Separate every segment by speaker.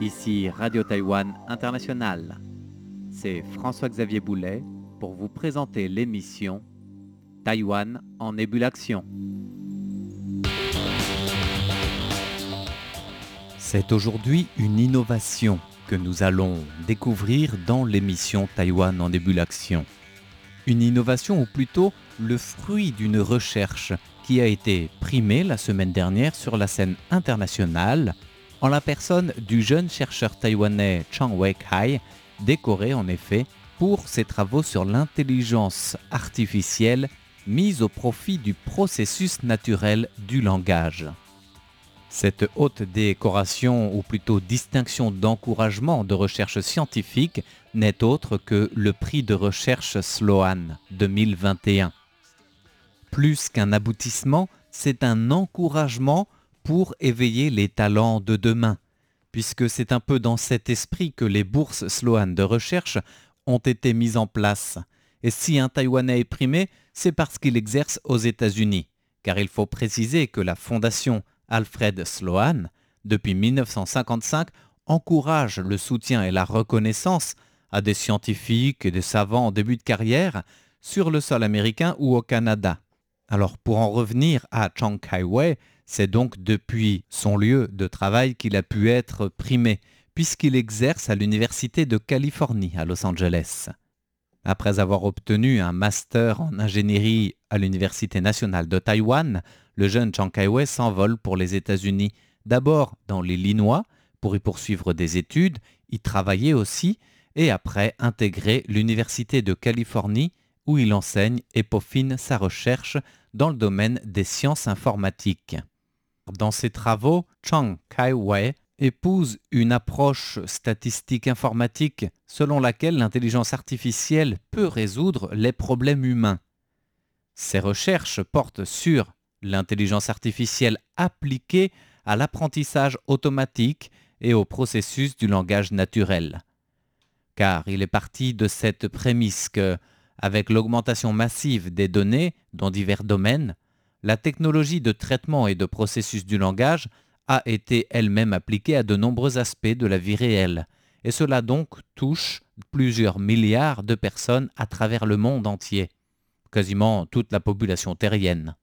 Speaker 1: Ici Radio Taïwan International. C'est François-Xavier Boulet pour vous présenter l'émission Taïwan en ébullition. C'est aujourd'hui une innovation que nous allons découvrir dans l'émission Taïwan en ébullition. Une innovation ou plutôt le fruit d'une recherche qui a été primée la semaine dernière sur la scène internationale en la personne du jeune chercheur taïwanais Chang Wei-kai, décoré en effet pour ses travaux sur l'intelligence artificielle mise au profit du processus naturel du langage. Cette haute décoration, ou plutôt distinction d'encouragement de recherche scientifique, n'est autre que le prix de recherche Sloan 2021. Plus qu'un aboutissement, c'est un encouragement pour éveiller les talents de demain, puisque c'est un peu dans cet esprit que les bourses Sloan de recherche ont été mises en place. Et si un Taïwanais est primé, c'est parce qu'il exerce aux États-Unis, car il faut préciser que la fondation Alfred Sloan, depuis 1955, encourage le soutien et la reconnaissance à des scientifiques et des savants en début de carrière sur le sol américain ou au Canada. Alors pour en revenir à Chang Kai-wei, c'est donc depuis son lieu de travail qu'il a pu être primé, puisqu'il exerce à l'Université de Californie à Los Angeles. Après avoir obtenu un master en ingénierie à l'Université nationale de Taïwan, le jeune Chang Kai-wei s'envole pour les États-Unis, d'abord dans l'Illinois pour y poursuivre des études, y travailler aussi, et après intégrer l'Université de Californie où il enseigne et peaufine sa recherche dans le domaine des sciences informatiques. Dans ses travaux, Chang Kai-wei épouse une approche statistique informatique selon laquelle l'intelligence artificielle peut résoudre les problèmes humains. Ses recherches portent sur l'intelligence artificielle appliquée à l'apprentissage automatique et au processus du langage naturel. Car il est parti de cette prémisse que, avec l'augmentation massive des données dans divers domaines, la technologie de traitement et de processus du langage a été elle-même appliquée à de nombreux aspects de la vie réelle, et cela donc touche plusieurs milliards de personnes à travers le monde entier, quasiment toute la population terrienne.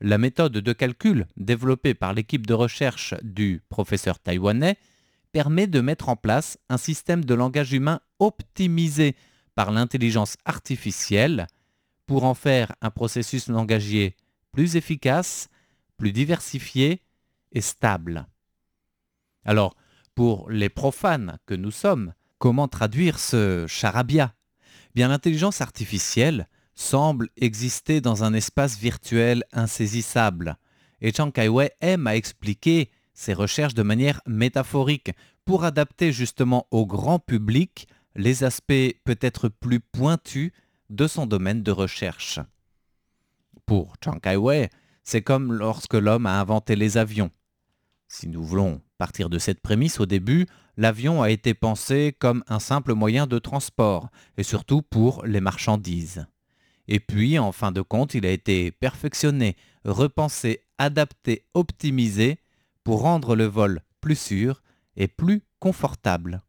Speaker 1: La méthode de calcul développée par l'équipe de recherche du professeur taïwanais permet de mettre en place un système de langage humain optimisé par l'intelligence artificielle pour en faire un processus langagier plus efficace, plus diversifié et stable. Alors, pour les profanes que nous sommes, comment traduire ce charabia? Bien, l'intelligence artificielle semble exister dans un espace virtuel insaisissable, et Chang Kai-wei aime à expliquer ses recherches de manière métaphorique pour adapter justement au grand public les aspects peut-être plus pointus de son domaine de recherche. Pour Chang Kai-wei, c'est comme lorsque l'homme a inventé les avions. Si nous voulons partir de cette prémisse au début, l'avion a été pensé comme un simple moyen de transport, et surtout pour les marchandises. Et puis, en fin de compte, il a été perfectionné, repensé, adapté, optimisé pour rendre le vol plus sûr et plus confortable.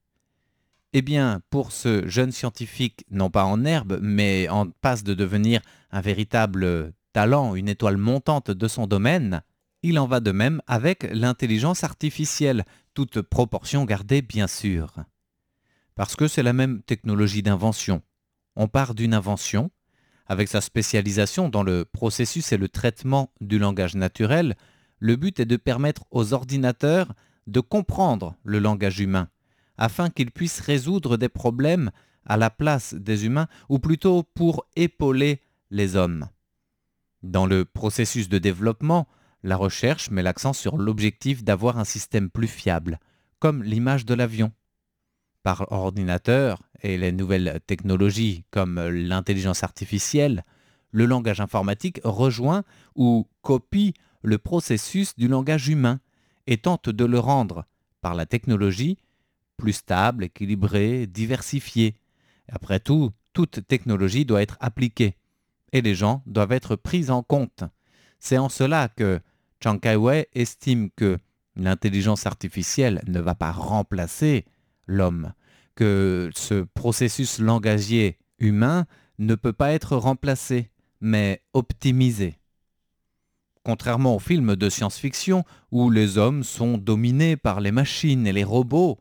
Speaker 1: Eh bien, pour ce jeune scientifique, non pas en herbe, mais en passe de devenir un véritable talent, une étoile montante de son domaine, il en va de même avec l'intelligence artificielle, toute proportion gardée bien sûr. Parce que c'est la même technologie d'invention. On part d'une invention, avec sa spécialisation dans le processus et le traitement du langage naturel, le but est de permettre aux ordinateurs de comprendre le langage humain, afin qu'ils puissent résoudre des problèmes à la place des humains, ou plutôt pour épauler les hommes. Dans le processus de développement, la recherche met l'accent sur l'objectif d'avoir un système plus fiable, comme l'image de l'avion. Par ordinateur et les nouvelles technologies comme l'intelligence artificielle, le langage informatique rejoint ou copie le processus du langage humain et tente de le rendre, par la technologie, plus stable, équilibré, diversifié. Après tout, toute technologie doit être appliquée. et les gens doivent être pris en compte. C'est en cela que Chiang Kai-wei estime que l'intelligence artificielle ne va pas remplacer l'homme, que ce processus langagier humain ne peut pas être remplacé, mais optimisé. Contrairement aux films de science-fiction où les hommes sont dominés par les machines et les robots,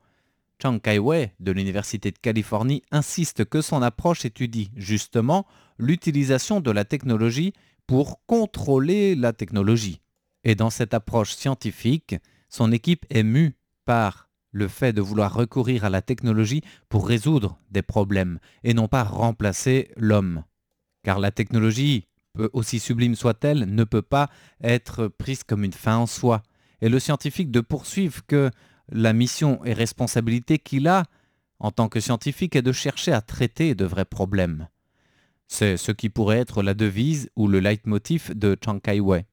Speaker 1: Chang Kai-wei de l'Université de Californie insiste que son approche étudie justement l'utilisation de la technologie pour contrôler la technologie. Et dans cette approche scientifique, son équipe est mue par le fait de vouloir recourir à la technologie pour résoudre des problèmes et non pas remplacer l'homme. Car la technologie, aussi sublime soit-elle, ne peut pas être prise comme une fin en soi. Et le scientifique de poursuivre que la mission et responsabilité qu'il a en tant que scientifique est de chercher à traiter de vrais problèmes. C'est ce qui pourrait être la devise ou le leitmotiv de Chiang Kai-wei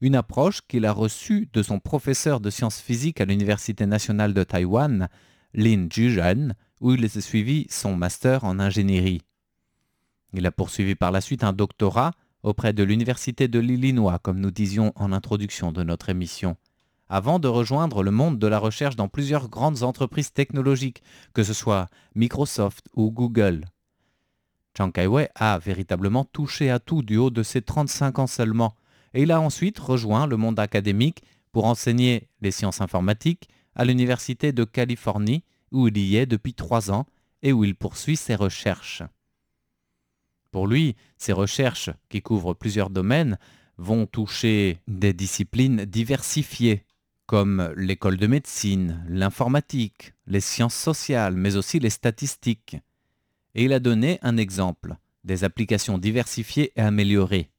Speaker 1: une approche qu'il a reçue de son professeur de sciences physiques à l'Université nationale de Taïwan, Lin Juzhen, où il a suivi son master en ingénierie. Il a poursuivi par la suite un doctorat auprès de l'Université de l'Illinois, comme nous disions en introduction de notre émission, avant de rejoindre le monde de la recherche dans plusieurs grandes entreprises technologiques, que ce soit Microsoft ou Google. Chiang Kai-wei a véritablement touché à tout du haut de ses 35 ans seulement, et il a ensuite rejoint le monde académique pour enseigner les sciences informatiques à l'Université de Californie, où il y est depuis trois ans et où il poursuit ses recherches. Pour lui, ces recherches, qui couvrent plusieurs domaines, vont toucher des disciplines diversifiées, comme l'école de médecine, l'informatique, les sciences sociales, mais aussi les statistiques. Et il a donné un exemple des applications diversifiées et améliorées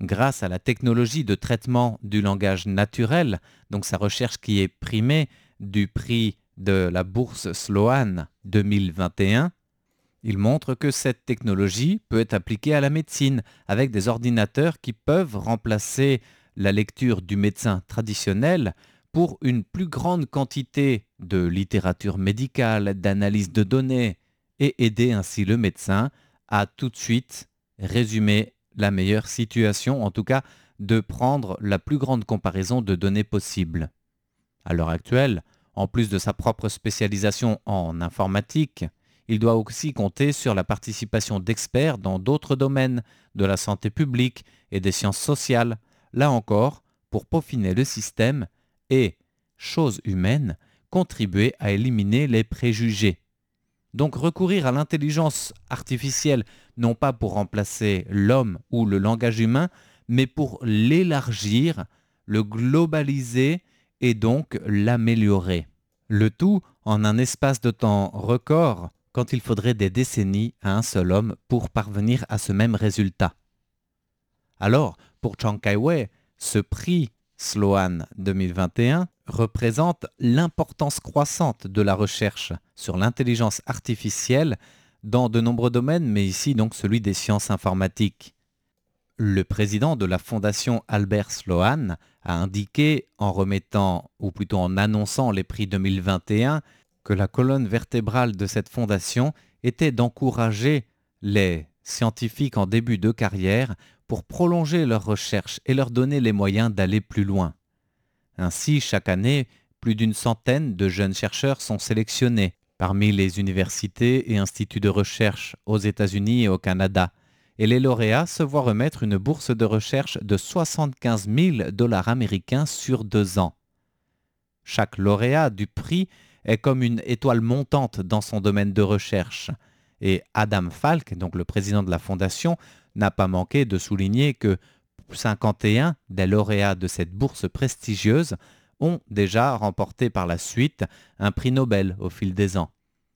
Speaker 1: grâce à la technologie de traitement du langage naturel, donc sa recherche qui est primée du prix de la bourse Sloan 2021, il montre que cette technologie peut être appliquée à la médecine avec des ordinateurs qui peuvent remplacer la lecture du médecin traditionnel pour une plus grande quantité de littérature médicale, d'analyse de données, et aider ainsi le médecin à tout de suite résumer la meilleure situation, en tout cas de prendre la plus grande comparaison de données possible. À l'heure actuelle, en plus de sa propre spécialisation en informatique, il doit aussi compter sur la participation d'experts dans d'autres domaines de la santé publique et des sciences sociales, là encore, pour peaufiner le système et, chose humaine, contribuer à éliminer les préjugés. Donc recourir à l'intelligence artificielle, non pas pour remplacer l'homme ou le langage humain, mais pour l'élargir, le globaliser et donc l'améliorer. Le tout en un espace de temps record quand il faudrait des décennies à un seul homme pour parvenir à ce même résultat. Alors, pour Chiang Kai-wei, ce prix Sloan 2021 représente l'importance croissante de la recherche sur l'intelligence artificielle dans de nombreux domaines, mais ici donc celui des sciences informatiques. Le président de la fondation Albert Sloan a indiqué en remettant, ou plutôt en annonçant les prix 2021, que la colonne vertébrale de cette fondation était d'encourager les scientifiques en début de carrière pour prolonger leurs recherches et leur donner les moyens d'aller plus loin. Ainsi, chaque année, plus d'une centaine de jeunes chercheurs sont sélectionnés parmi les universités et instituts de recherche aux États-Unis et au Canada, et les lauréats se voient remettre une bourse de recherche de 75 000 dollars américains sur deux ans. Chaque lauréat du prix est comme une étoile montante dans son domaine de recherche, et Adam Falk, donc le président de la fondation, n'a pas manqué de souligner que 51 des lauréats de cette bourse prestigieuse ont déjà remporté par la suite un prix Nobel au fil des ans,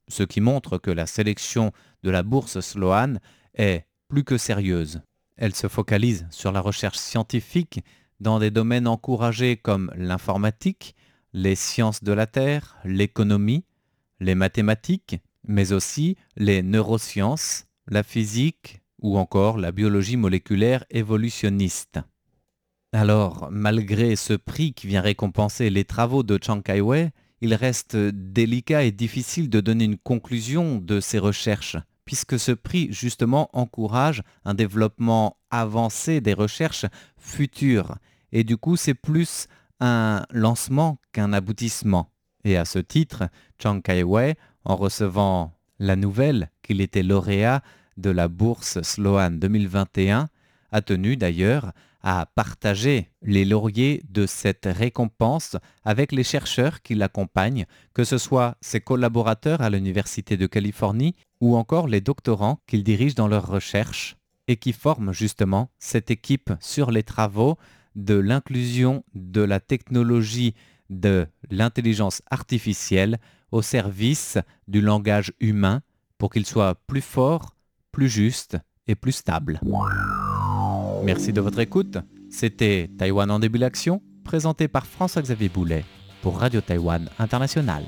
Speaker 1: ce qui montre que la sélection de la bourse Sloan est plus que sérieuse. Elle se focalise sur la recherche scientifique dans des domaines encouragés comme l'informatique, les sciences de la Terre, l'économie, les mathématiques, mais aussi les neurosciences, la physique, ou encore la biologie moléculaire évolutionniste. Alors, malgré ce prix qui vient récompenser les travaux de Chiang Kai-wei, il reste délicat et difficile de donner une conclusion de ces recherches, puisque ce prix justement encourage un développement avancé des recherches futures. Et du coup, c'est plus un lancement qu'un aboutissement. Et à ce titre, Chang Kai-wei, en recevant la nouvelle qu'il était lauréat de la bourse Sloan 2021, a tenu d'ailleurs à partager les lauriers de cette récompense avec les chercheurs qui l'accompagnent, que ce soit ses collaborateurs à l'Université de Californie ou encore les doctorants qu'il dirige dans leurs recherches et qui forment justement cette équipe sur les travaux de l'inclusion de la technologie de l'intelligence artificielle au service du langage humain pour qu'il soit plus fort, plus juste et plus stable. Merci de votre écoute. C'était Taïwan en début d'action, présenté par François-Xavier Boulet pour Radio Taïwan International.